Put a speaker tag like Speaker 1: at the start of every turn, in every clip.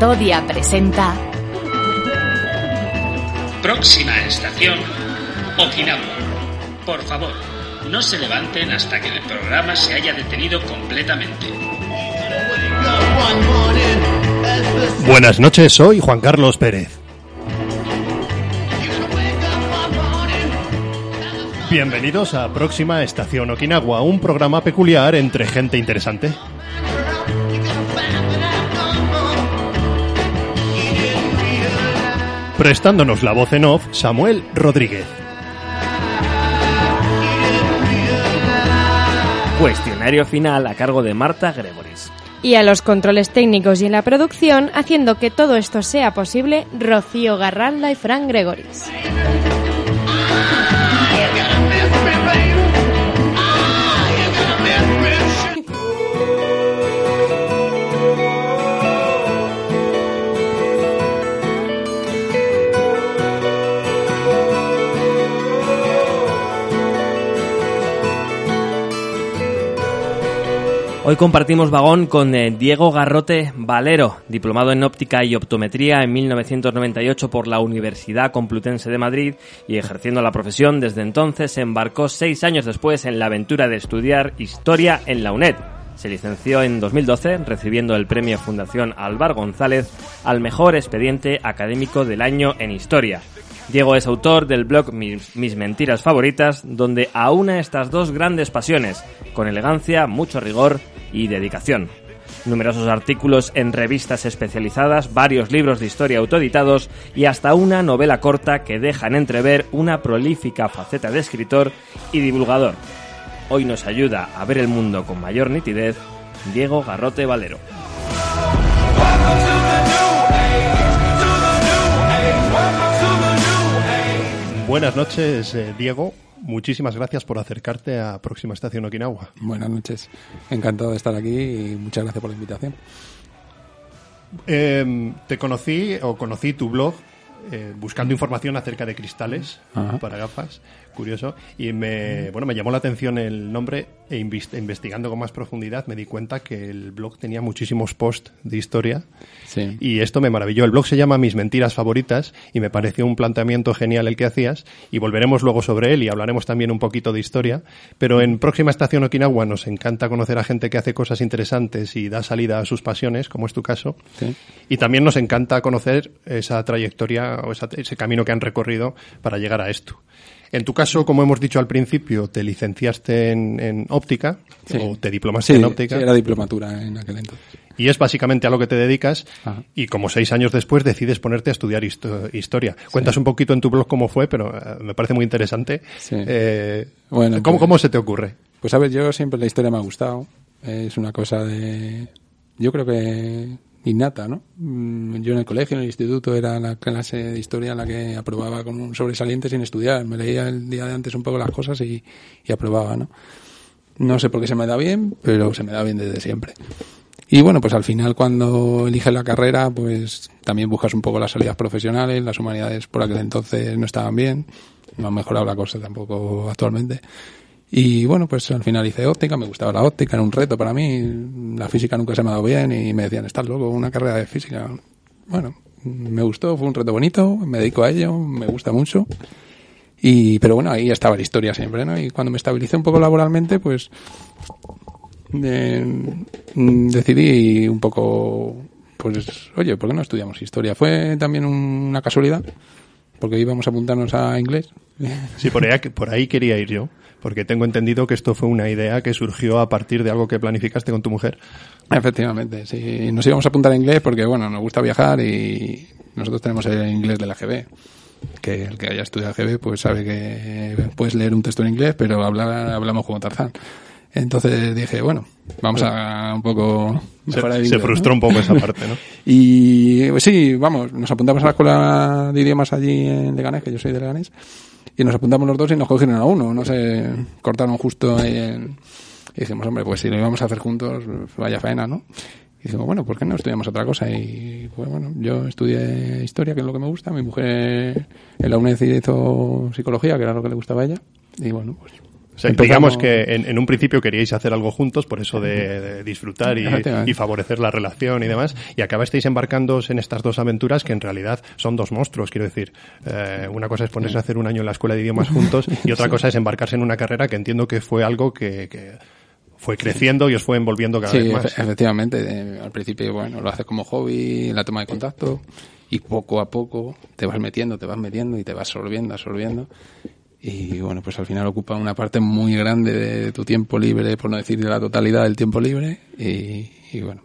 Speaker 1: Catodia presenta
Speaker 2: Próxima estación, Okinawa. Por favor, no se levanten hasta que el programa se haya detenido completamente.
Speaker 3: Buenas noches, soy Juan Carlos Pérez. Bienvenidos a Próxima Estación Okinawa, un programa peculiar entre gente interesante. Prestándonos la voz en off, Samuel Rodríguez.
Speaker 4: Cuestionario final a cargo de Marta Gregoris.
Speaker 5: Y a los controles técnicos y en la producción, haciendo que todo esto sea posible, Rocío Garralda y Fran Gregoris.
Speaker 4: Hoy compartimos vagón con eh, Diego Garrote Valero, diplomado en óptica y optometría en 1998 por la Universidad Complutense de Madrid y ejerciendo la profesión desde entonces se embarcó seis años después en la aventura de estudiar historia en la UNED. Se licenció en 2012 recibiendo el premio Fundación Álvar González al mejor expediente académico del año en historia. Diego es autor del blog Mis, Mis Mentiras Favoritas, donde aúna estas dos grandes pasiones, con elegancia, mucho rigor y dedicación. Numerosos artículos en revistas especializadas, varios libros de historia autoeditados y hasta una novela corta que dejan entrever una prolífica faceta de escritor y divulgador. Hoy nos ayuda a ver el mundo con mayor nitidez Diego Garrote Valero.
Speaker 3: Buenas noches, eh, Diego. Muchísimas gracias por acercarte a Próxima Estación Okinawa.
Speaker 6: Buenas noches. Encantado de estar aquí y muchas gracias por la invitación.
Speaker 3: Eh, te conocí o conocí tu blog eh, buscando información acerca de cristales
Speaker 6: Ajá.
Speaker 3: para gafas, curioso, y me, bueno, me llamó la atención el nombre e investigando con más profundidad me di cuenta que el blog tenía muchísimos posts de historia
Speaker 6: Sí.
Speaker 3: y esto me maravilló. El blog se llama Mis Mentiras Favoritas y me pareció un planteamiento genial el que hacías y volveremos luego sobre él y hablaremos también un poquito de historia. Pero en próxima estación Okinawa nos encanta conocer a gente que hace cosas interesantes y da salida a sus pasiones, como es tu caso.
Speaker 6: Sí.
Speaker 3: Y también nos encanta conocer esa trayectoria o esa- ese camino que han recorrido para llegar a esto. En tu caso, como hemos dicho al principio, te licenciaste en, en óptica
Speaker 6: Sí.
Speaker 3: o te diplomaste
Speaker 6: Sí,
Speaker 3: en óptica
Speaker 6: sí, era diplomatura en aquel entonces.
Speaker 3: y es básicamente a lo que te dedicas
Speaker 6: Ajá.
Speaker 3: y como seis años después decides ponerte a estudiar histo- historia. Cuentas un poquito en tu blog cómo fue, pero eh, me parece muy interesante.
Speaker 6: Sí.
Speaker 3: Eh,
Speaker 6: Bueno,
Speaker 3: ¿cómo,
Speaker 6: pues-
Speaker 3: ¿Cómo se te ocurre?
Speaker 6: Pues a ver, yo siempre la historia me ha gustado. Es una cosa de... Yo creo que innata, ¿no? Mm, Yo en el colegio, en el instituto, era la clase de historia en la que aprobaba con un sobresaliente sin estudiar. Me leía el día de antes un poco las cosas y, y aprobaba, ¿no? No sé por qué se me da bien, pero se me da bien desde siempre. Y bueno, pues al final cuando eliges la carrera, pues también buscas un poco las salidas profesionales, las humanidades por aquel entonces no estaban bien, no ha mejorado la cosa tampoco actualmente. Y bueno, pues al final hice óptica, me gustaba la óptica, era un reto para mí, la física nunca se me ha dado bien y me decían, estás loco, una carrera de física. Bueno, me gustó, fue un reto bonito, me dedico a ello, me gusta mucho. Y, pero bueno, ahí estaba la historia siempre, ¿no? Y cuando me estabilicé un poco laboralmente, pues decidí un poco, pues, oye, ¿por qué no estudiamos historia? Fue también una casualidad, porque íbamos a apuntarnos a inglés.
Speaker 3: Sí, por ahí, por ahí quería ir yo, porque tengo entendido que esto fue una idea que surgió a partir de algo que planificaste con tu mujer.
Speaker 6: Efectivamente, sí. Nos íbamos a apuntar a inglés porque, bueno, nos gusta viajar y nosotros tenemos el inglés de la GB. Que el que haya estudiado GB pues sabe que puedes leer un texto en inglés, pero hablar hablamos como Tarzán. Entonces dije, bueno, vamos a un poco mejorar el
Speaker 3: Se, frustró
Speaker 6: ¿no?
Speaker 3: un poco esa parte, ¿no?
Speaker 6: Y pues sí, vamos, nos apuntamos a la escuela de idiomas allí en Leganés, que yo soy de Leganés, y nos apuntamos los dos y nos cogieron a uno, no sé, cortaron justo ahí en- Y dijimos, hombre, pues si lo íbamos a hacer juntos, vaya faena, ¿no? Y dijimos, bueno, ¿por qué no estudiamos otra cosa? Y pues bueno, yo estudié historia, que es lo que me gusta, mi mujer en la UNED hizo psicología, que era lo que le gustaba a ella, y bueno, pues...
Speaker 3: Sea, digamos que en, en un principio queríais hacer algo juntos, por eso de, de disfrutar y, favorecer la relación y demás, y acabasteis embarcándoos en estas dos aventuras que en realidad son dos monstruos, quiero decir. Eh, una cosa es ponerse a hacer un año en la escuela de idiomas juntos y otra cosa es embarcarse en una carrera que entiendo que fue algo que, que fue creciendo y os fue envolviendo cada
Speaker 6: Sí,
Speaker 3: vez más.
Speaker 6: efe- efectivamente. eh, al principio, bueno, lo haces como hobby, la toma de contacto, y poco a poco te vas metiendo, te vas metiendo y te vas absorbiendo, absorbiendo. Y bueno, pues al final ocupa una parte muy grande de tu tiempo libre, por no decir de la totalidad del tiempo libre. Y, y bueno,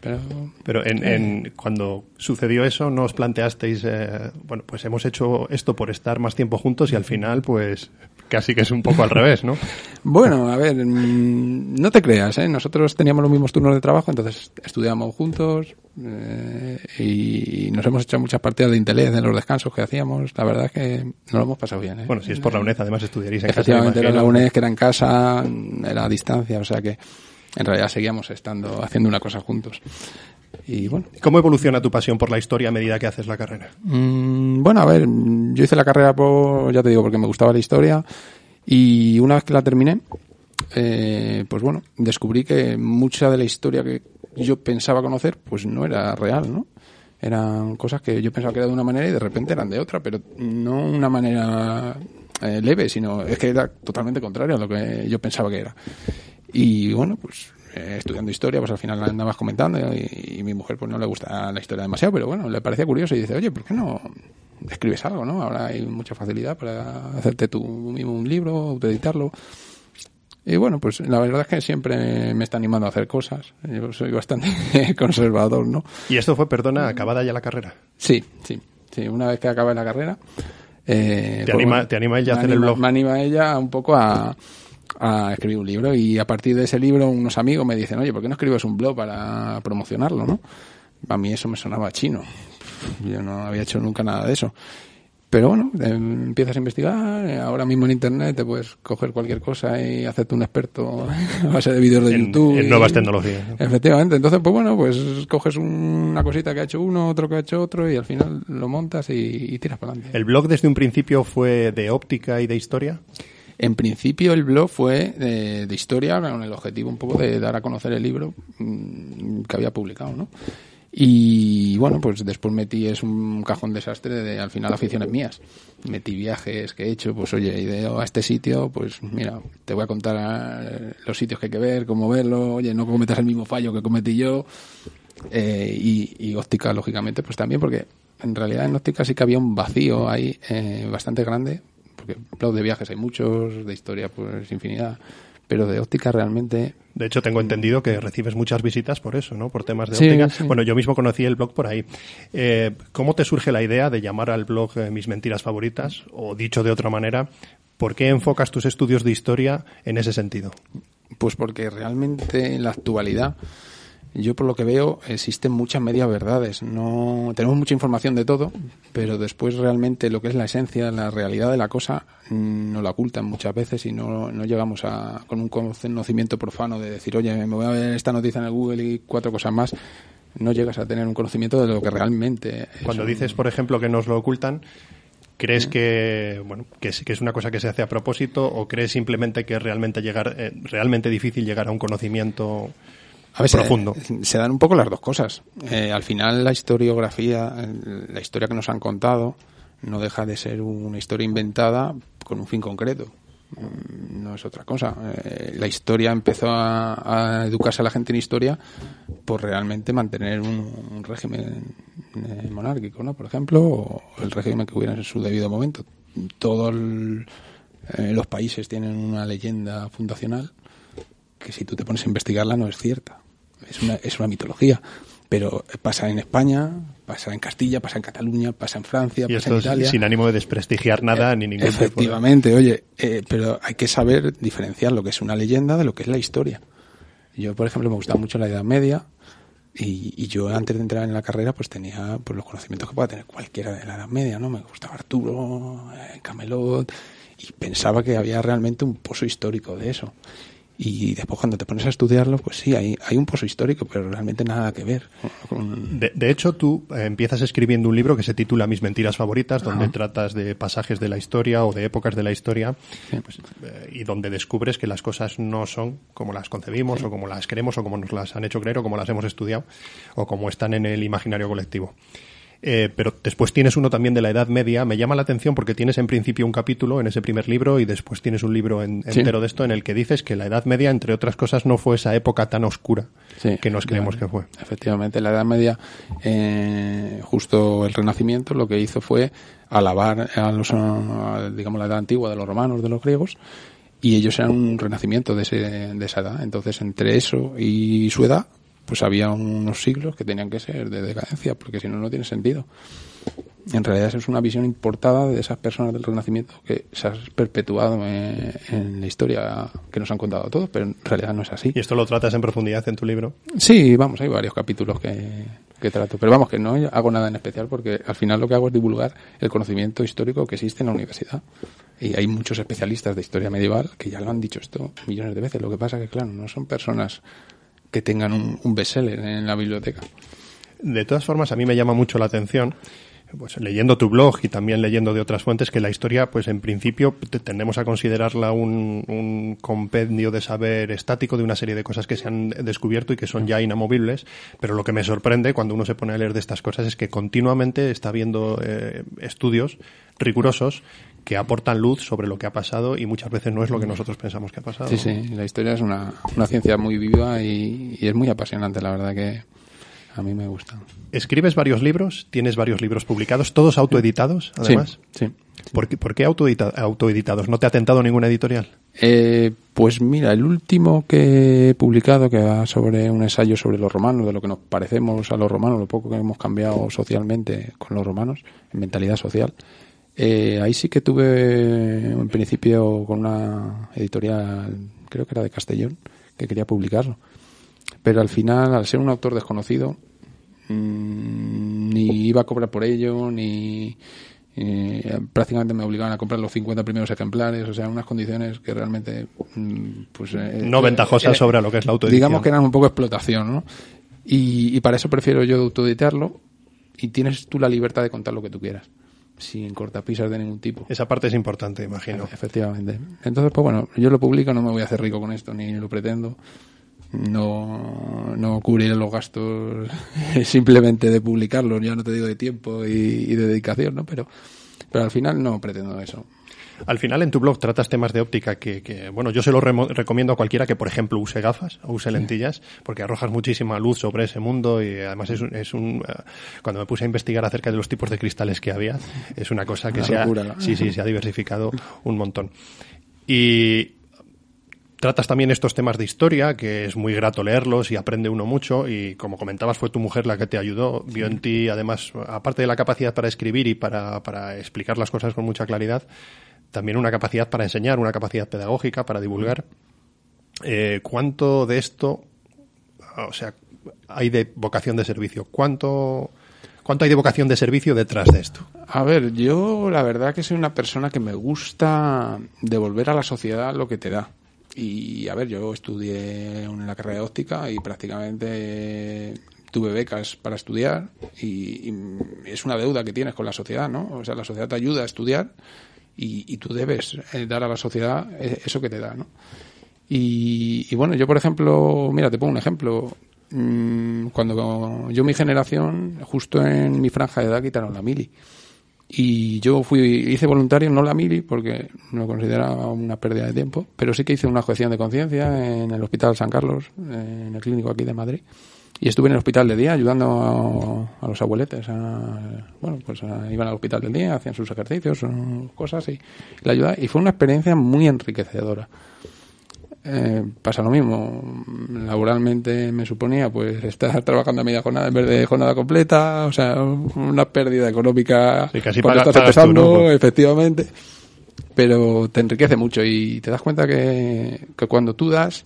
Speaker 6: pero
Speaker 3: Pero en, en- cuando sucedió eso, ¿no os planteasteis, eh, bueno, pues hemos hecho esto por estar más tiempo juntos y al final, pues casi que es un poco al revés, ¿no?
Speaker 6: Bueno, a ver, mm, no te creas, ¿eh? Nosotros teníamos los mismos turnos de trabajo, entonces estudiábamos juntos eh, y nos hemos hecho muchas partidas de interés en los descansos que hacíamos. La verdad es que nos lo hemos pasado bien, ¿eh?
Speaker 3: Bueno, si es por la UNED, además estudiaréis en casa. me
Speaker 6: Efectivamente, era la. UNED que era en casa, era a distancia, o sea que en realidad seguíamos estando haciendo una cosa juntos. Y bueno,
Speaker 3: ¿Cómo evoluciona tu pasión por la historia a medida que haces la carrera?
Speaker 6: Mm, bueno, a ver, yo hice la carrera por, ya te digo, porque me gustaba la historia y una vez que la terminé, eh, pues bueno, descubrí que mucha de la historia que yo pensaba conocer, pues no era real, ¿no? Eran cosas que yo pensaba que era de una manera y de repente eran de otra, pero no una manera eh, leve, sino es que era totalmente contrario a lo que yo pensaba que era. Y bueno, pues eh, estudiando historia, pues al final la andabas comentando y, y mi mujer pues no le gusta la historia demasiado, pero bueno, le parecía curioso y dice, oye, ¿por qué no escribes algo, no? Ahora hay mucha facilidad para hacerte tú mismo un libro, autoeditarlo. Y bueno, pues la verdad es que siempre me está animando a hacer cosas. Yo soy bastante conservador, ¿no?
Speaker 3: Y esto fue, perdona, acabada ya la carrera.
Speaker 6: Sí, sí, sí. Una vez que acabe la carrera. eh,
Speaker 3: ¿Te
Speaker 6: pues
Speaker 3: anima-
Speaker 6: bueno,
Speaker 3: te anima ella a hacer el blog?
Speaker 6: Me anima ella un poco a, a escribir un libro y a partir de ese libro unos amigos me dicen, oye, ¿por qué no escribes un blog para promocionarlo, no? A mí eso me sonaba chino. Yo no había hecho nunca nada de eso. Pero bueno, eh, empiezas a investigar, eh, ahora mismo en internet te puedes coger cualquier cosa y hacerte un experto a base de vídeos de
Speaker 3: En-
Speaker 6: YouTube.
Speaker 3: en
Speaker 6: y-
Speaker 3: nuevas tecnologías, ¿no?
Speaker 6: Efectivamente, entonces pues bueno, pues coges una cosita que ha hecho uno, otro que ha hecho otro y al final lo montas y, y tiras para adelante.
Speaker 3: ¿El blog desde un principio fue de óptica y de historia?
Speaker 6: En principio el blog fue de, historia con el objetivo un poco de dar a conocer el libro mm, que había publicado, ¿no? Y bueno, pues después metí es un cajón desastre de al final aficiones mías. Metí viajes que he hecho, pues oye, he ido a este sitio, pues mira, te voy a contar eh, los sitios que hay que ver, cómo verlo, oye, no cometas el mismo fallo que cometí yo. Eh, y, y óptica, lógicamente, pues también porque en realidad en óptica sí que había un vacío ahí eh, bastante grande, porque blog de viajes hay muchos, de historia pues infinidad, pero de óptica realmente
Speaker 3: De hecho, tengo entendido que recibes muchas visitas por eso, ¿no? Por temas de
Speaker 6: Sí,
Speaker 3: óptica.
Speaker 6: sí.
Speaker 3: Bueno, yo mismo conocí el blog por ahí. Eh, ¿Cómo te surge la idea de llamar al blog eh, Mis Mentiras Favoritas? O dicho de otra manera, ¿por qué enfocas tus estudios de historia en ese sentido?
Speaker 6: Pues porque realmente en la actualidad, yo por lo que veo, existen muchas medias verdades. No tenemos mucha información de todo, pero después realmente lo que es la esencia, la realidad de la cosa, mm, nos la ocultan muchas veces y no, no llegamos a con un conocimiento profano de decir, oye, me voy a ver esta noticia en el Google y cuatro cosas más. No llegas a tener un conocimiento de lo que realmente. es
Speaker 3: Cuando
Speaker 6: un-
Speaker 3: dices, por ejemplo, que nos lo ocultan, ¿crees que, bueno, que es, que es una cosa que se hace a propósito o crees simplemente que es realmente llegar, eh, realmente difícil llegar a un conocimiento
Speaker 6: A ver, se-
Speaker 3: profundo?
Speaker 6: Se, dan un poco las dos cosas. Eh, al final la historiografía, la historia que nos han contado, no deja de ser una historia inventada con un fin concreto. Mm, No es otra cosa. Eh, la historia empezó a, a educarse a la gente en historia por realmente mantener un, un régimen eh, monárquico, ¿no? Por ejemplo, o el régimen que hubiera en su debido momento. Todos eh, los países tienen una leyenda fundacional que si tú te pones a investigarla no es cierta. Es una, es una mitología. Pero pasa en España, pasa en Castilla, pasa en Cataluña, pasa en Francia,
Speaker 3: Y
Speaker 6: pasa
Speaker 3: esto
Speaker 6: en Italia.
Speaker 3: sin ánimo de desprestigiar nada ni ningún tipo de-
Speaker 6: Efectivamente, oye, eh, pero hay que saber diferenciar lo que es una leyenda de lo que es la historia. Yo, por ejemplo, me gustaba mucho la Edad Media y, y yo antes de entrar en la carrera pues tenía pues, los conocimientos que pueda tener cualquiera de la Edad Media, ¿no? Me gustaba Arturo, eh, Camelot y pensaba que había realmente un pozo histórico de eso. Y después cuando te pones a estudiarlo, pues sí, hay, hay un pozo histórico, pero realmente nada que ver.
Speaker 3: De, de hecho, tú eh, empiezas escribiendo un libro que se titula Mis mentiras favoritas, donde
Speaker 6: Ajá.
Speaker 3: tratas de pasajes de la historia o de épocas de la historia
Speaker 6: Sí.
Speaker 3: pues, eh, y donde descubres que las cosas no son como las concebimos o como las queremos o como nos las han hecho creer o como las hemos estudiado o como están en el imaginario colectivo. Eh, pero después tienes uno también de la Edad Media. Me llama la atención porque tienes en principio un capítulo en ese primer libro y después tienes un libro en-
Speaker 6: Sí.
Speaker 3: entero de esto en el que dices que la Edad Media, entre otras cosas, no fue esa época tan oscura
Speaker 6: Sí,
Speaker 3: que nos creemos que fue.
Speaker 6: Efectivamente, la Edad Media, eh, justo el Renacimiento, lo que hizo fue alabar a los, a, digamos, la Edad Antigua de los romanos, de los griegos, y ellos eran un renacimiento de, ese, de esa edad. Entonces, entre eso y su edad, pues había unos siglos que tenían que ser de decadencia, porque si no, no tiene sentido. En realidad, eso es una visión importada de esas personas del Renacimiento que se ha perpetuado en, en la historia que nos han contado a todos, pero en realidad no es así.
Speaker 3: Y esto lo tratas en profundidad en tu libro.
Speaker 6: Sí, vamos, hay varios capítulos que, que trato. Pero vamos, que no hago nada en especial porque al final lo que hago es divulgar el conocimiento histórico que existe en la universidad. Y hay muchos especialistas de historia medieval que ya lo han dicho esto millones de veces. Lo que pasa que, claro, no son personas que tengan un, un bestseller en la biblioteca.
Speaker 3: De todas formas, a mí me llama mucho la atención, pues leyendo tu blog y también leyendo de otras fuentes, que la historia, pues en principio te- tendemos a considerarla un, un compendio de saber estático de una serie de cosas que se han descubierto y que son ya inamovibles, pero lo que me sorprende cuando uno se pone a leer de estas cosas es que continuamente está viendo eh, estudios rigurosos que aportan luz sobre lo que ha pasado y muchas veces no es lo que nosotros pensamos que ha pasado.
Speaker 6: Sí, sí, la historia es una, una ciencia muy viva y, y es muy apasionante, la verdad que a mí me gusta.
Speaker 3: Escribes varios libros, tienes varios libros publicados, todos autoeditados, además.
Speaker 6: Sí, sí.
Speaker 3: ¿Por qué, por qué autoedita- autoeditados? ¿No te ha tentado ninguna editorial?
Speaker 6: Eh, pues mira, el último que he publicado, que va sobre un ensayo sobre los romanos, de lo que nos parecemos a los romanos, lo poco que hemos cambiado socialmente con los romanos, en mentalidad social, eh, ahí sí que tuve en principio con una editorial, creo que era de Castellón, que quería publicarlo. Pero al final, al ser un autor desconocido, mm, ni iba a cobrar por ello, ni eh, prácticamente me obligaban a comprar los 50 primeros ejemplares, o sea, unas condiciones que realmente mm, pues eh,
Speaker 3: No
Speaker 6: eh,
Speaker 3: ventajosas
Speaker 6: eh,
Speaker 3: sobre lo que es la autoedición.
Speaker 6: Digamos que eran un poco explotación, ¿no? Y, y para eso prefiero yo autoeditarlo y tienes tú la libertad de contar lo que tú quieras, sin cortapisas de ningún tipo.
Speaker 3: Esa parte es importante, imagino.
Speaker 6: Efectivamente. Entonces, pues bueno, yo lo publico, no me voy a hacer rico con esto, ni lo pretendo. No, no cubriré los gastos simplemente de publicarlo, ya no te digo de tiempo y, y de dedicación, ¿no? Pero, pero al final no pretendo eso.
Speaker 3: Al final en tu blog tratas temas de óptica que, que, bueno, yo se lo remo- recomiendo a cualquiera que, por ejemplo, use gafas o use lentillas, porque arrojas muchísima luz sobre ese mundo y además es un, es un eh, cuando me puse a investigar acerca de los tipos de cristales que había, es una cosa que
Speaker 6: Una
Speaker 3: se ha, sí, sí, se ha diversificado un montón. Y tratas también estos temas de historia, que es muy grato leerlos y aprende uno mucho. Y como comentabas, fue tu mujer la que te ayudó. Vio en ti, además, aparte de la capacidad para escribir y para, para explicar las cosas con mucha claridad, también una capacidad para enseñar, una capacidad pedagógica para divulgar. Eh, ¿Cuánto de esto, o sea, hay de vocación de servicio? ¿Cuánto, ¿Cuánto hay de vocación de servicio detrás de esto?
Speaker 6: A ver, yo la verdad que soy una persona que me gusta devolver a la sociedad lo que te da. Y a ver, yo estudié en la carrera de óptica y prácticamente tuve becas para estudiar y, y es una deuda que tienes con la sociedad, ¿no? O sea, la sociedad te ayuda a estudiar y, y tú debes eh, dar a la sociedad eh, eso que te da, ¿no? Y, y bueno, yo por ejemplo, mira, te pongo un ejemplo. Mm, Cuando yo mi generación, justo en mi franja de edad quitaron la mili. Y yo fui, hice voluntario, no la mili, porque no consideraba una pérdida de tiempo, pero sí que hice una objeción de conciencia en el Hospital San Carlos, en el clínico aquí de Madrid. Y estuve en el hospital de día ayudando a, los abueletes. A, bueno, pues iban al hospital del día, hacían sus ejercicios, cosas y la ayuda. Y fue una experiencia muy enriquecedora. Eh, pasa lo mismo. Laboralmente me suponía pues estar trabajando a media jornada en vez de jornada completa, o sea, una pérdida económica
Speaker 3: Sí, casi
Speaker 6: cuando estás
Speaker 3: tú,
Speaker 6: empezando, efectivamente. Pero te enriquece mucho y te das cuenta que, que cuando tú das,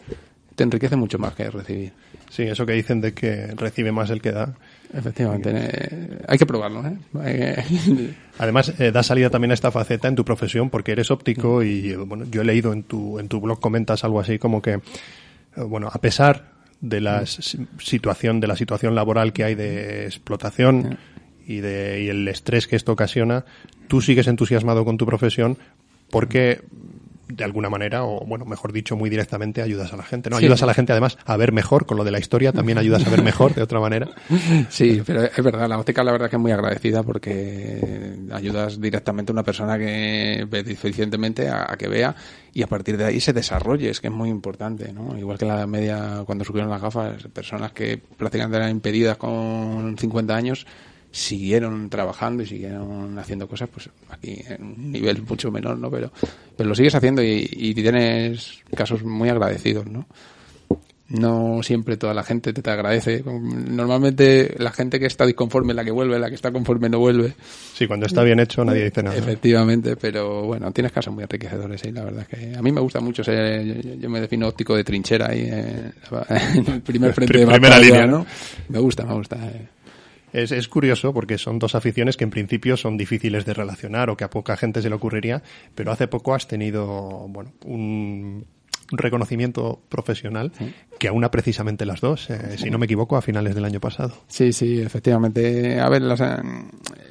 Speaker 6: te enriquece mucho más que recibir.
Speaker 3: Sí, eso que dicen de que recibe más el que da.
Speaker 6: Efectivamente, eh, hay que probarlo, ¿eh? Que-
Speaker 3: Además, eh, da salida también a esta faceta en tu profesión porque eres óptico y, eh, bueno, yo he leído en tu, en tu blog comentas algo así como que, eh, bueno, a pesar de la s- situación, de la situación laboral que hay de explotación y de, y el estrés que esto ocasiona, tú sigues entusiasmado con tu profesión porque de alguna manera, o bueno, mejor dicho, muy directamente ayudas a la gente, ¿no?
Speaker 6: Sí.
Speaker 3: Ayudas a la gente además a ver mejor, con lo de la historia también ayudas a ver mejor de otra manera.
Speaker 6: Sí, pero es verdad, la óptica la verdad que es muy agradecida porque ayudas directamente a una persona que ve deficientemente a, a que vea y a partir de ahí se desarrolle, es que es muy importante, ¿no? Igual que la media cuando surgieron las gafas, personas que prácticamente eran impedidas con 50 años siguieron trabajando y siguieron haciendo cosas, pues aquí en un nivel mucho menor, ¿no? Pero, pero lo sigues haciendo y, y tienes casos muy agradecidos, ¿no? no siempre toda la gente te, te agradece. Normalmente la gente que está disconforme es la que vuelve, la que está conforme no vuelve.
Speaker 3: Sí, cuando está bien hecho nadie dice nada.
Speaker 6: Efectivamente, pero bueno, tienes casos muy enriquecedores y la verdad es que a mí me gusta mucho ser, yo, yo me defino óptico de trinchera ahí en, en el primer frente de
Speaker 3: Primera
Speaker 6: batalla,
Speaker 3: línea,
Speaker 6: ¿no? Me gusta, me gusta. eh.
Speaker 3: Es, es curioso porque son dos aficiones que en principio son difíciles de relacionar o que a poca gente se le ocurriría, pero hace poco has tenido, bueno, un reconocimiento profesional que aúna precisamente las dos, eh, si no me equivoco, a finales del año pasado.
Speaker 6: Sí, sí, efectivamente. A ver, las, eh,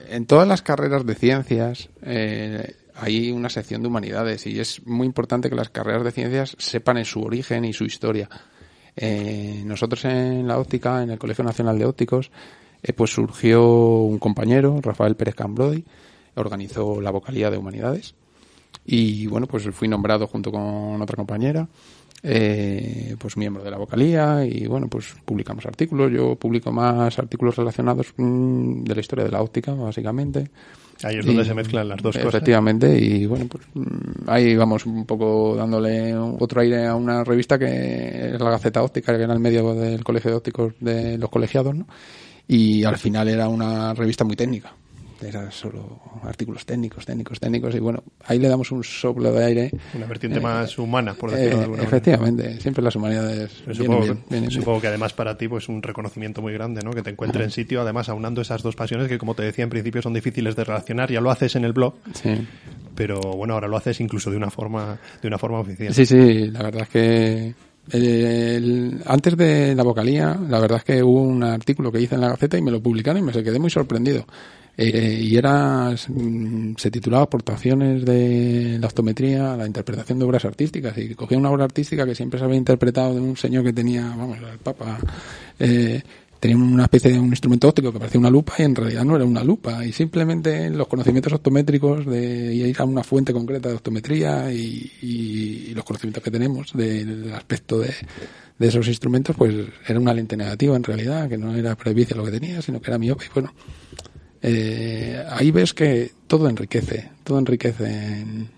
Speaker 6: en todas las carreras de ciencias eh, hay una sección de humanidades y es muy importante que las carreras de ciencias sepan en su origen y su historia. Eh, nosotros en la óptica, en el Colegio Nacional de Ópticos, eh, pues surgió un compañero, Rafael Pérez Cambrodi, organizó la vocalía de humanidades y bueno, pues fui nombrado junto con otra compañera, eh, pues miembro de la vocalía y bueno, pues publicamos artículos. Yo publico más artículos relacionados mm, de la historia de la óptica, básicamente.
Speaker 3: Ahí es donde
Speaker 6: Y-
Speaker 3: se mezclan las dos cosas.
Speaker 6: Efectivamente, y bueno, pues mm, ahí vamos un poco dándole otro aire a una revista que es la Gaceta Óptica, que era el medio del Colegio de Ópticos de los colegiados, ¿no? Y al final era una revista muy técnica. Era solo artículos técnicos, técnicos, técnicos, y bueno, ahí le damos un soplo de aire.
Speaker 3: Una vertiente
Speaker 6: Eh,
Speaker 3: más humana, por decirlo
Speaker 6: Eh,
Speaker 3: de alguna manera.
Speaker 6: efectivamente, siempre las humanidades vienen
Speaker 3: supongo,
Speaker 6: bien, vienen bien.
Speaker 3: supongo que además para ti pues un reconocimiento muy grande, ¿no? Que te encuentre en sitio, además aunando esas dos pasiones que como te decía en principio son difíciles de relacionar, ya lo haces en el blog,
Speaker 6: Sí.
Speaker 3: pero bueno, ahora lo haces incluso de una forma de una forma oficial.
Speaker 6: Sí, sí, la verdad es que el- antes de la vocalía, la verdad es que hubo un artículo que hice en la Gaceta y me lo publicaron y me quedé muy sorprendido. Eh, y era, mm, se titulaba Aportaciones de la optometría a la interpretación de obras artísticas. Y cogía una obra artística que siempre se había interpretado de un señor que tenía, vamos, el Papa, eh, tenía una especie de un instrumento óptico que parecía una lupa y en realidad no era una lupa. Y simplemente los conocimientos optométricos de ir a una fuente concreta de optometría y, los conocimientos que tenemos de- del aspecto de, esos instrumentos, pues era una lente negativa en realidad, que no era presbicia lo que tenía, sino que era miope. Y bueno, eh, ahí ves que todo enriquece, todo enriquece en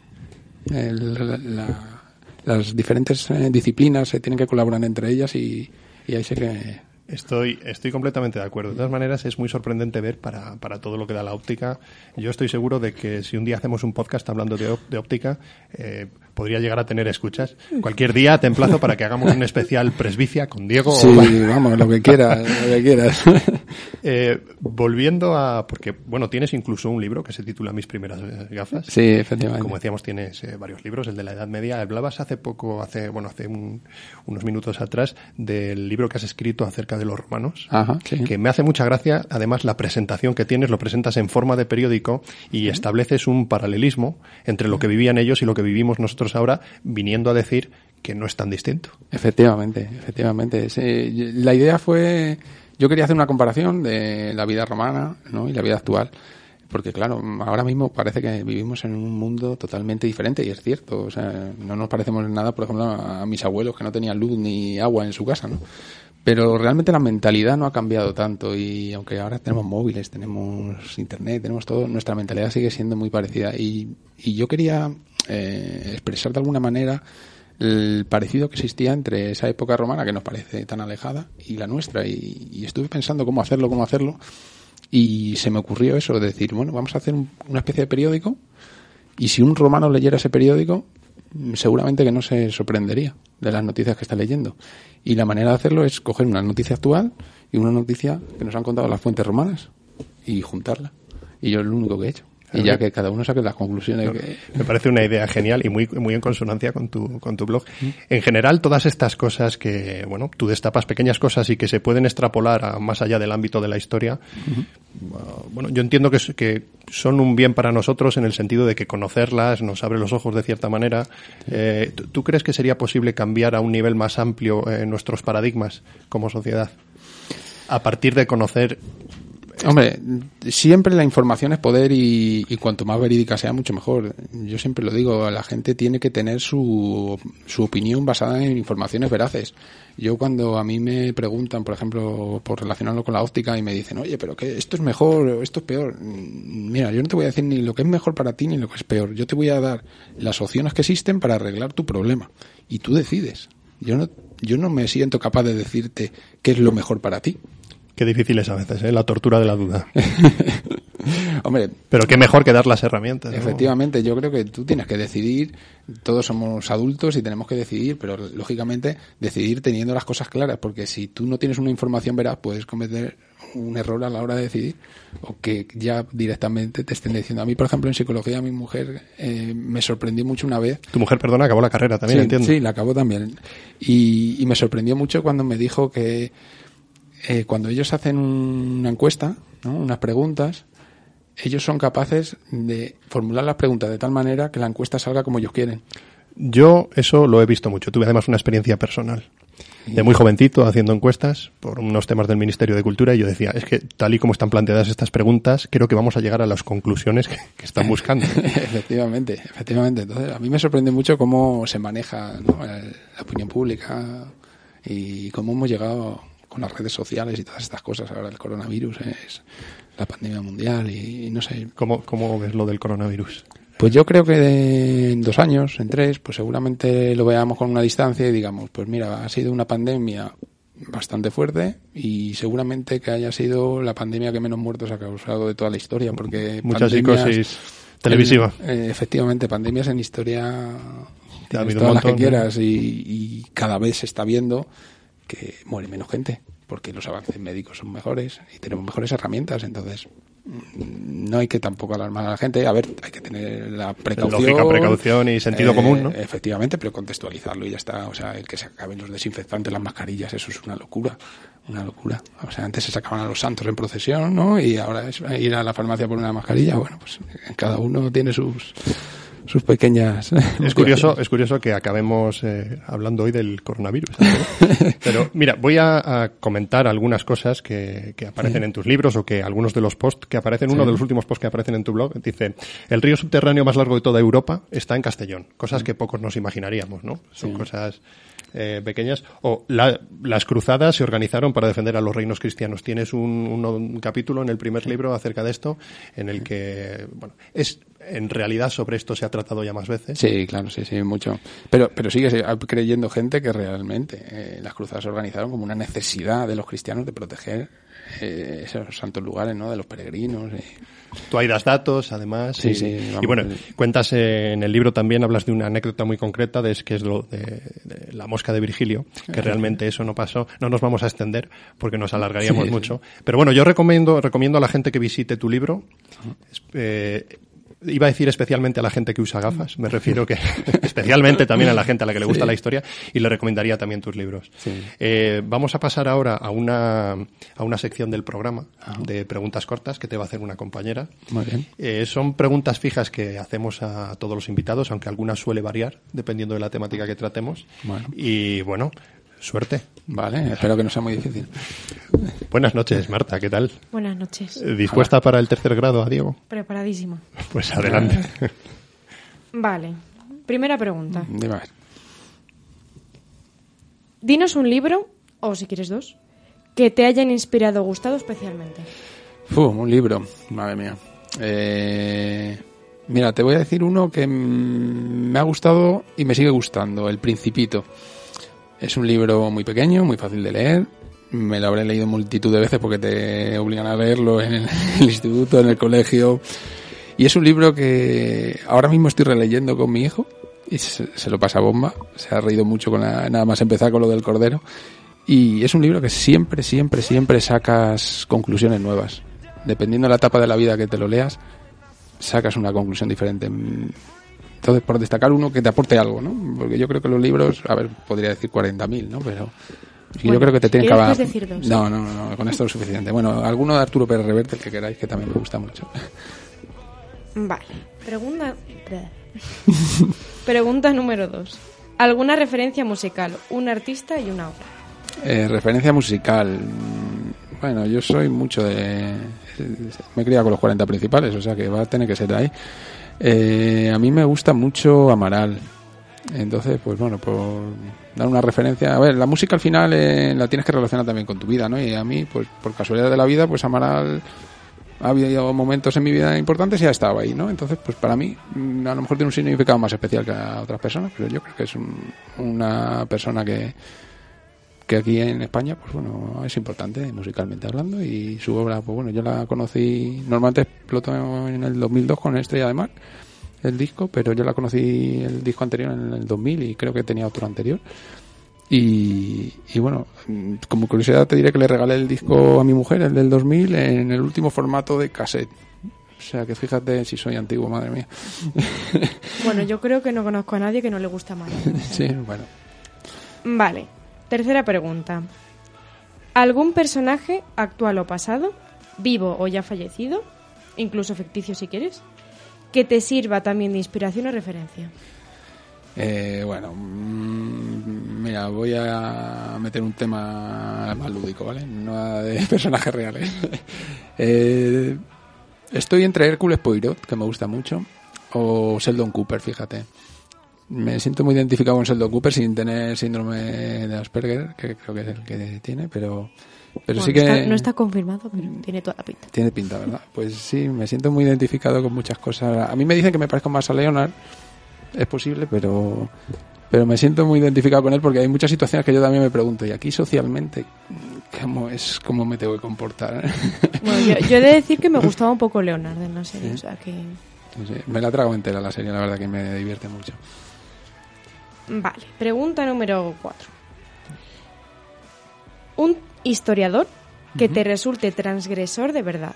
Speaker 6: el- la- las diferentes eh, disciplinas se tienen que colaborar entre ellas y ahí sé que
Speaker 3: Estoy, estoy completamente de acuerdo. De todas maneras, es muy sorprendente ver para, para todo lo que da la óptica. Yo estoy seguro de que si un día hacemos un podcast hablando de, de óptica, eh, podría llegar a tener escuchas. Cualquier día te emplazo para que hagamos un especial presbicia con Diego.
Speaker 6: Sí,
Speaker 3: o-
Speaker 6: vamos, lo que quieras, lo que quieras.
Speaker 3: Eh, volviendo a, porque bueno, tienes incluso un libro que se titula Mis primeras gafas.
Speaker 6: Sí, efectivamente.
Speaker 3: Como decíamos, tienes eh, varios libros, el de la Edad Media. Hablabas hace poco, hace bueno, hace un- unos minutos atrás, del libro que has escrito acerca de los romanos.
Speaker 6: Ajá, sí.
Speaker 3: Que me hace mucha gracia, además, la presentación que tienes, lo presentas en forma de periódico y estableces un paralelismo entre lo que vivían ellos y lo que vivimos nosotros ahora, viniendo a decir que no es tan distinto.
Speaker 6: Efectivamente, efectivamente. La idea fue, yo quería hacer una comparación de la vida romana ¿no? y la vida actual. Porque claro, ahora mismo parece que vivimos en un mundo totalmente diferente y es cierto. No nos parecemos en nada, por ejemplo, a mis abuelos que no tenían luz ni agua en su casa, ¿no? Pero realmente la mentalidad no ha cambiado tanto y aunque ahora tenemos móviles, tenemos internet, tenemos todo, nuestra mentalidad sigue siendo muy parecida. Y yo quería eh, expresar de alguna manera el parecido que existía entre esa época romana, que nos parece tan alejada, y la nuestra. Y, estuve pensando cómo hacerlo, cómo hacerlo, y se me ocurrió eso, decir, bueno, vamos a hacer un- una especie de periódico, y si un romano leyera ese periódico, seguramente que no se sorprendería de las noticias que está leyendo. Y la manera de hacerlo es coger una noticia actual y una noticia que nos han contado las fuentes romanas y juntarla. Y yo es lo único que he hecho. Y ya que cada uno saque las conclusiones que...
Speaker 3: Me parece una idea genial y muy, muy en consonancia con tu, con tu blog. En general, todas estas cosas que, bueno, tú destapas pequeñas cosas y que se pueden extrapolar a más allá del ámbito de la historia, uh, bueno, yo entiendo que, son un bien para nosotros en el sentido de que conocerlas nos abre los ojos de cierta manera. Eh, ¿tú- ¿Tú crees que sería posible cambiar a un nivel más amplio eh, nuestros paradigmas como sociedad? A partir de conocer
Speaker 6: Hombre, siempre la información es poder y, y cuanto más verídica sea, mucho mejor. Yo siempre lo digo, la gente tiene que tener su, su opinión basada en informaciones veraces. Yo cuando a mí me preguntan, por ejemplo, por relacionarlo con la óptica y me dicen, oye, pero que esto es mejor esto es peor. Mira, yo no te voy a decir ni lo que es mejor para ti ni lo que es peor. Yo te voy a dar las opciones que existen para arreglar tu problema. Y tú decides. Yo no, yo no me siento capaz de decirte qué es lo mejor para ti.
Speaker 3: Qué difícil es a veces, ¿eh? la tortura de la duda.
Speaker 6: Hombre,
Speaker 3: Pero qué mejor que dar las herramientas. ¿no?
Speaker 6: Efectivamente, yo creo que tú tienes que decidir, todos somos adultos y tenemos que decidir, pero lógicamente decidir teniendo las cosas claras, porque si tú no tienes una información veraz, puedes cometer un error a la hora de decidir, o que ya directamente te estén diciendo. A mí, por ejemplo, en psicología, mi mujer eh, me sorprendió mucho una vez
Speaker 3: Tu mujer, perdona, acabó la carrera también,
Speaker 6: sí,
Speaker 3: entiendo.
Speaker 6: Sí, la acabó también. Y, y me sorprendió mucho cuando me dijo que eh, cuando ellos hacen un- una encuesta, ¿no? unas preguntas, ellos son capaces de formular las preguntas de tal manera que la encuesta salga como ellos quieren.
Speaker 3: Yo eso lo he visto mucho. Tuve además una experiencia personal. De muy jovencito, haciendo encuestas por unos temas del Ministerio de Cultura, y yo decía, es que tal y como están planteadas estas preguntas, creo que vamos a llegar a las conclusiones que, que están buscando.
Speaker 6: efectivamente, efectivamente. Entonces, a mí me sorprende mucho cómo se maneja ¿no? el- la opinión pública y cómo hemos llegado con las redes sociales y todas estas cosas. Ahora el coronavirus es la pandemia mundial y, y no sé,
Speaker 3: ¿Cómo, ¿Cómo ves lo del coronavirus?
Speaker 6: Pues yo creo que en dos años, en tres, pues seguramente lo veamos con una distancia y digamos, pues mira, ha sido una pandemia bastante fuerte y seguramente que haya sido la pandemia que menos muertos ha causado de toda la historia, porque
Speaker 3: Mucha
Speaker 6: pandemias-
Speaker 3: psicosis televisiva.
Speaker 6: en- eh, efectivamente, pandemias en historia
Speaker 3: Ha
Speaker 6: tienes
Speaker 3: habido
Speaker 6: todas las que quieras y, y cada vez se está viendo que muere menos gente porque los avances médicos son mejores y tenemos mejores herramientas, entonces mm, no hay que tampoco alarmar a la gente. A ver, hay que tener la precaución.
Speaker 3: Lógica, precaución y sentido
Speaker 6: eh,
Speaker 3: común, ¿no?
Speaker 6: Efectivamente, pero contextualizarlo y ya está. O sea, el que se acaben los desinfectantes, las mascarillas, eso es una locura. Una locura. O sea, antes se sacaban a los santos en procesión, ¿no? Y ahora es ir a la farmacia por una mascarilla. Bueno, pues cada uno tiene sus sus pequeñas.
Speaker 3: Es curioso, es curioso que acabemos eh, hablando hoy del coronavirus. Pero mira, voy a, a comentar algunas cosas que, que aparecen en tus libros o que algunos de los posts que aparecen, uno de los últimos posts que aparecen en tu blog, dice, el río subterráneo más largo de toda Europa está en Castellón. Cosas que pocos nos imaginaríamos, ¿no? Son cosas eh, pequeñas. O la- las cruzadas se organizaron para defender a los reinos cristianos. Tienes un, un- un capítulo en el primer libro acerca de esto, en el que, bueno, es, en realidad sobre esto se ha tratado ya más veces.
Speaker 6: Sí, claro, sí, sí, mucho. Pero, pero sigue creyendo gente que realmente eh, las cruzadas se organizaron como una necesidad de los cristianos de proteger eh, esos santos lugares, ¿no? De los peregrinos. y-
Speaker 3: Tú ahí das datos, además.
Speaker 6: Sí,
Speaker 3: y,
Speaker 6: sí,
Speaker 3: y
Speaker 6: vamos,
Speaker 3: bueno,
Speaker 6: sí.
Speaker 3: cuentas eh, en el libro también, hablas de una anécdota muy concreta, de, es- que es lo de, de la mosca de Virgilio, que realmente eso no pasó. No nos vamos a extender porque nos alargaríamos mucho. Pero bueno, yo recomiendo, recomiendo a la gente que visite tu libro. Es- eh, Iba a decir especialmente a la gente que usa gafas, me refiero que especialmente también a la gente a la que le gusta la historia y le recomendaría también tus libros. Eh, vamos a pasar ahora a una, a una sección del programa de preguntas cortas que te va a hacer una compañera.
Speaker 6: Muy bien.
Speaker 3: Eh, son preguntas fijas que hacemos a todos los invitados, aunque algunas suele variar dependiendo de la temática que tratemos.
Speaker 6: Bueno.
Speaker 3: Y bueno, suerte.
Speaker 6: Vale, espero que no sea muy difícil.
Speaker 3: Buenas noches, Marta, ¿qué tal?
Speaker 5: Buenas noches.
Speaker 3: ¿Dispuesta para el tercer grado a Diego?
Speaker 5: Preparadísimo.
Speaker 3: Pues adelante.
Speaker 5: Vale. Primera pregunta.
Speaker 6: Dime a ver.
Speaker 5: Dinos un libro, o si quieres dos, que te hayan inspirado o gustado especialmente.
Speaker 6: Fu, un libro, madre mía. Eh, Mira, te voy a decir uno que mm, me ha gustado y me sigue gustando, El Principito. Es un libro muy pequeño, muy fácil de leer. Me lo habré leído multitud de veces porque te obligan a leerlo en el, el instituto, en el colegio. Y es un libro que ahora mismo estoy releyendo con mi hijo y se, se lo pasa bomba. Se ha reído mucho con la- nada más empezar con lo del cordero. Y es un libro que siempre, siempre, siempre sacas conclusiones nuevas. Dependiendo de la etapa de la vida que te lo leas, sacas una conclusión diferente. Entonces, por destacar uno que te aporte algo, ¿no? Porque yo creo que los libros, a ver, podría decir 40.000, ¿no? Pero yo
Speaker 5: Bueno,
Speaker 6: creo que te tienen que
Speaker 5: ¿quieres
Speaker 6: acabar-
Speaker 5: decir dos?
Speaker 6: No, no, no, no, con esto es suficiente. Bueno, alguno de Arturo Pérez Reverte, el que queráis, que también me gusta mucho.
Speaker 5: Vale. Pregunta. Pregunta número dos. ¿Alguna referencia musical? Un artista y una obra.
Speaker 6: Eh, referencia musical. Bueno, yo soy mucho de... Me he criado con los 40 principales, o sea que va a tener que ser ahí. Eh, a mí me gusta mucho Amaral. Entonces, pues bueno, por dar una referencia... A ver, la música al final eh, la tienes que relacionar también con tu vida, ¿no? Y a mí, pues por casualidad de la vida, pues Amaral ha habido momentos en mi vida importantes y ha estado ahí, ¿no? Entonces, pues para mí, mm, a lo mejor tiene un significado más especial que a otras personas, pero yo creo que es un- una persona que, que aquí en España, pues bueno, es importante musicalmente hablando y su obra, pues bueno, yo la conocí, normalmente explotó en el 2002 con Estrella de Mar, el disco, pero yo la conocí el disco anterior en el 2000 y creo que tenía otro anterior. Y, y bueno, como curiosidad te diré que le regalé el disco a mi mujer, el del 2000, en el último formato de cassette. O sea que fíjate si soy antiguo, madre mía.
Speaker 5: Bueno, yo creo que no conozco a nadie que no le gusta más.
Speaker 6: sí, bueno.
Speaker 5: Vale. Tercera pregunta. ¿Algún personaje, actual o pasado, vivo o ya fallecido, incluso ficticio si quieres, que te sirva también de inspiración o referencia?
Speaker 6: Eh, bueno, mm, mira, voy a meter un tema más lúdico, ¿vale? No de personajes reales. Eh, estoy entre Hércules Poirot, que me gusta mucho, o Sheldon Cooper, fíjate. Me siento muy identificado con Sheldon Cooper sin tener síndrome de Asperger, que creo que es el que tiene, pero, pero
Speaker 5: Bueno,
Speaker 6: sí que...
Speaker 5: no, está, no está confirmado, pero tiene toda la pinta.
Speaker 6: Tiene pinta, ¿verdad? Pues sí, me siento muy identificado con muchas cosas. A mí me dicen que me parezco más a Leonard, es posible, pero pero me siento muy identificado con él porque hay muchas situaciones que yo también me pregunto, y aquí socialmente, ¿cómo es cómo me tengo que comportar?
Speaker 5: Bueno, yo, yo he de decir que me gustaba un poco Leonardo en la serie, o sea que...
Speaker 6: No sé, me la trago entera la serie, la verdad que me divierte mucho.
Speaker 5: Vale, pregunta número 4. Un historiador que te resulte transgresor de verdad.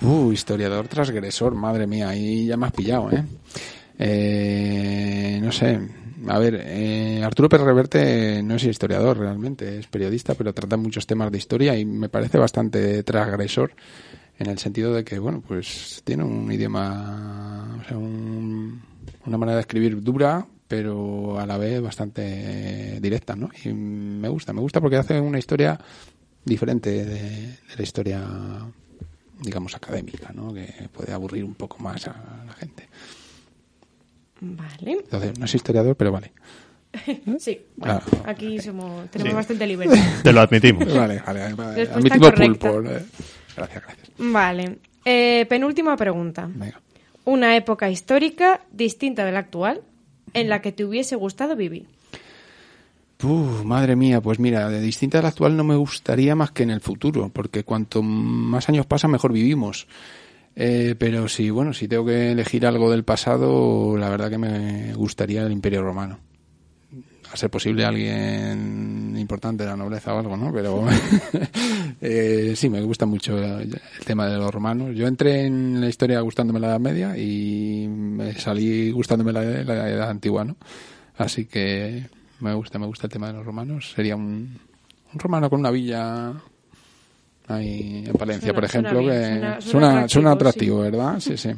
Speaker 6: Uh, historiador transgresor, madre mía, ahí ya me has pillado, ¿eh? Eh, no sé, a ver, eh, Arturo Pérez Reverte no es historiador realmente, es periodista, pero trata muchos temas de historia y me parece bastante transgresor en el sentido de que, bueno, pues tiene un idioma, o sea, un- una manera de escribir dura, pero a la vez bastante directa, ¿no? Y me gusta, me gusta porque hace una historia diferente de, de la historia digamos, académica, ¿no? Que puede aburrir un poco más a la gente.
Speaker 5: Vale.
Speaker 6: Entonces, no es historiador, pero vale.
Speaker 5: Sí, bueno,
Speaker 6: Claro.
Speaker 5: aquí somos, tenemos
Speaker 3: Sí.
Speaker 5: bastante libertad.
Speaker 3: Te lo admitimos.
Speaker 6: Vale, vale. vale.
Speaker 5: Respuesta
Speaker 6: Admitimos
Speaker 5: correcta.
Speaker 6: pulpo. ¿eh? Gracias, gracias.
Speaker 5: Vale. Eh, penúltima pregunta.
Speaker 6: Venga.
Speaker 5: Una época histórica distinta de la actual en la que te hubiese gustado vivir.
Speaker 6: Uf, madre mía, pues mira, de distinta a la actual no me gustaría más que en el futuro, porque cuanto más años pasan, mejor vivimos. Eh, pero si, bueno, si tengo que elegir algo del pasado, la verdad que me gustaría el Imperio Romano. A ser posible alguien importante la nobleza o algo, ¿no? Pero eh, sí, me gusta mucho el tema de los romanos. Yo entré en la historia gustándome la Edad Media y me salí gustándome la, la Edad Antigua, ¿no? Así que me gusta, me gusta el tema de los romanos. Sería un, un romano con una villa ahí en Palencia,
Speaker 5: Suena-
Speaker 6: por ejemplo,
Speaker 5: suena bien,
Speaker 6: que
Speaker 5: suena- suena atractivo,
Speaker 6: ¿verdad? Sí, sí.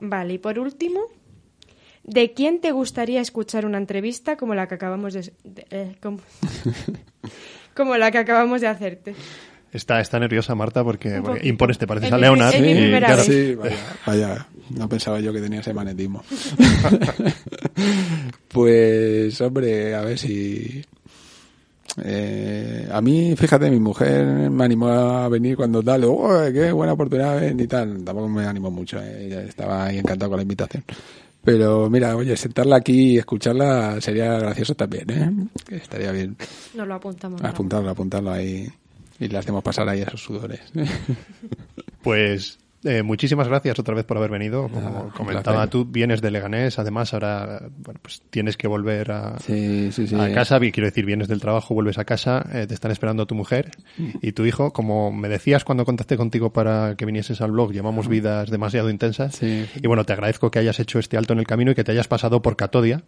Speaker 5: Vale, y por último, ¿de quién te gustaría escuchar una entrevista como la que acabamos de, de- eh, como, como la que acabamos de hacerte?
Speaker 3: Está, está nerviosa Marta porque, impones, te pareces a Leonard. y, claro.
Speaker 6: Sí, vaya, vaya. No pensaba yo que tenía ese magnetismo. pues, hombre, a ver si... Eh, a mí, fíjate, mi mujer me animó a venir cuando tal, ¡oh, qué buena oportunidad ven! y tal. Tampoco me animó mucho, eh, ella estaba ahí encantada con la invitación. Pero mira, oye, sentarla aquí y escucharla sería gracioso también, ¿eh? Estaría bien
Speaker 5: Nos lo apuntamos.
Speaker 6: apuntarlo, apuntarlo ahí y le hacemos pasar ahí esos sudores.
Speaker 3: Pues eh, muchísimas gracias otra vez por haber venido. Como comentaba, tú vienes de Leganés, además ahora bueno, pues tienes que volver a,
Speaker 6: Sí, sí, sí.
Speaker 3: a casa, quiero decir, vienes del trabajo, vuelves a casa, eh, te están esperando tu mujer y tu hijo. Como me decías cuando contacté contigo para que vinieses al blog, llevamos vidas demasiado intensas. Y bueno, te agradezco que hayas hecho este alto en el camino y que te hayas pasado por Catodia,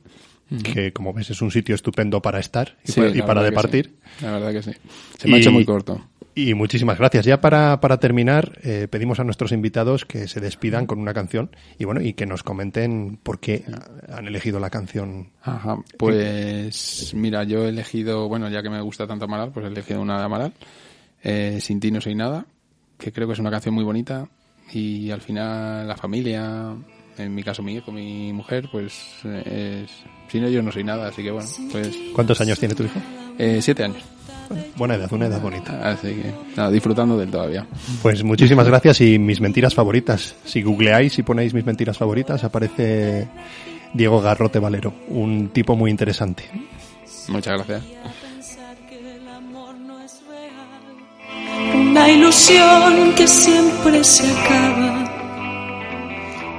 Speaker 3: que como ves es un sitio estupendo para estar y,
Speaker 6: Sí,
Speaker 3: para, y departir.
Speaker 6: sí. La verdad que sí. Se me ha hecho muy corto.
Speaker 3: Y muchísimas gracias. Ya para, para terminar, eh, pedimos a nuestros invitados que se despidan con una canción y bueno, y que nos comenten por qué han elegido la canción.
Speaker 6: Ajá, pues mira, yo he elegido, bueno, ya que me gusta tanto Amaral, pues he elegido una de Amaral, eh, Sin ti no soy nada, que creo que es una canción muy bonita y al final la familia, en mi caso mi hijo, mi mujer, pues eh, es, sin ellos no soy nada, así que bueno, pues
Speaker 3: ¿Cuántos años tiene tu hijo?
Speaker 6: eh, siete años,
Speaker 3: Buena edad, una edad bonita.
Speaker 6: así que nada, disfrutando del todavía.
Speaker 3: Pues muchísimas gracias y mis mentiras favoritas. Si googleáis y ponéis mis mentiras favoritas, aparece Diego Garrote Valero, un tipo muy interesante.
Speaker 6: Muchas gracias.
Speaker 7: Una ilusión que siempre se acaba.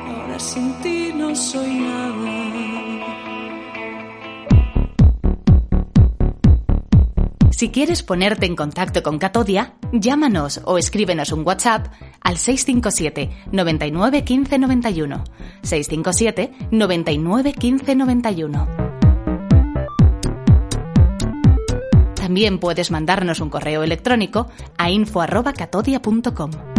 Speaker 7: Ahora sin ti no soy nada.
Speaker 1: Si quieres ponerte en contacto con Catodia, llámanos o escríbenos un WhatsApp al 657 99 15 91. 657 99 15 91. También puedes mandarnos un correo electrónico a info@catodia.com.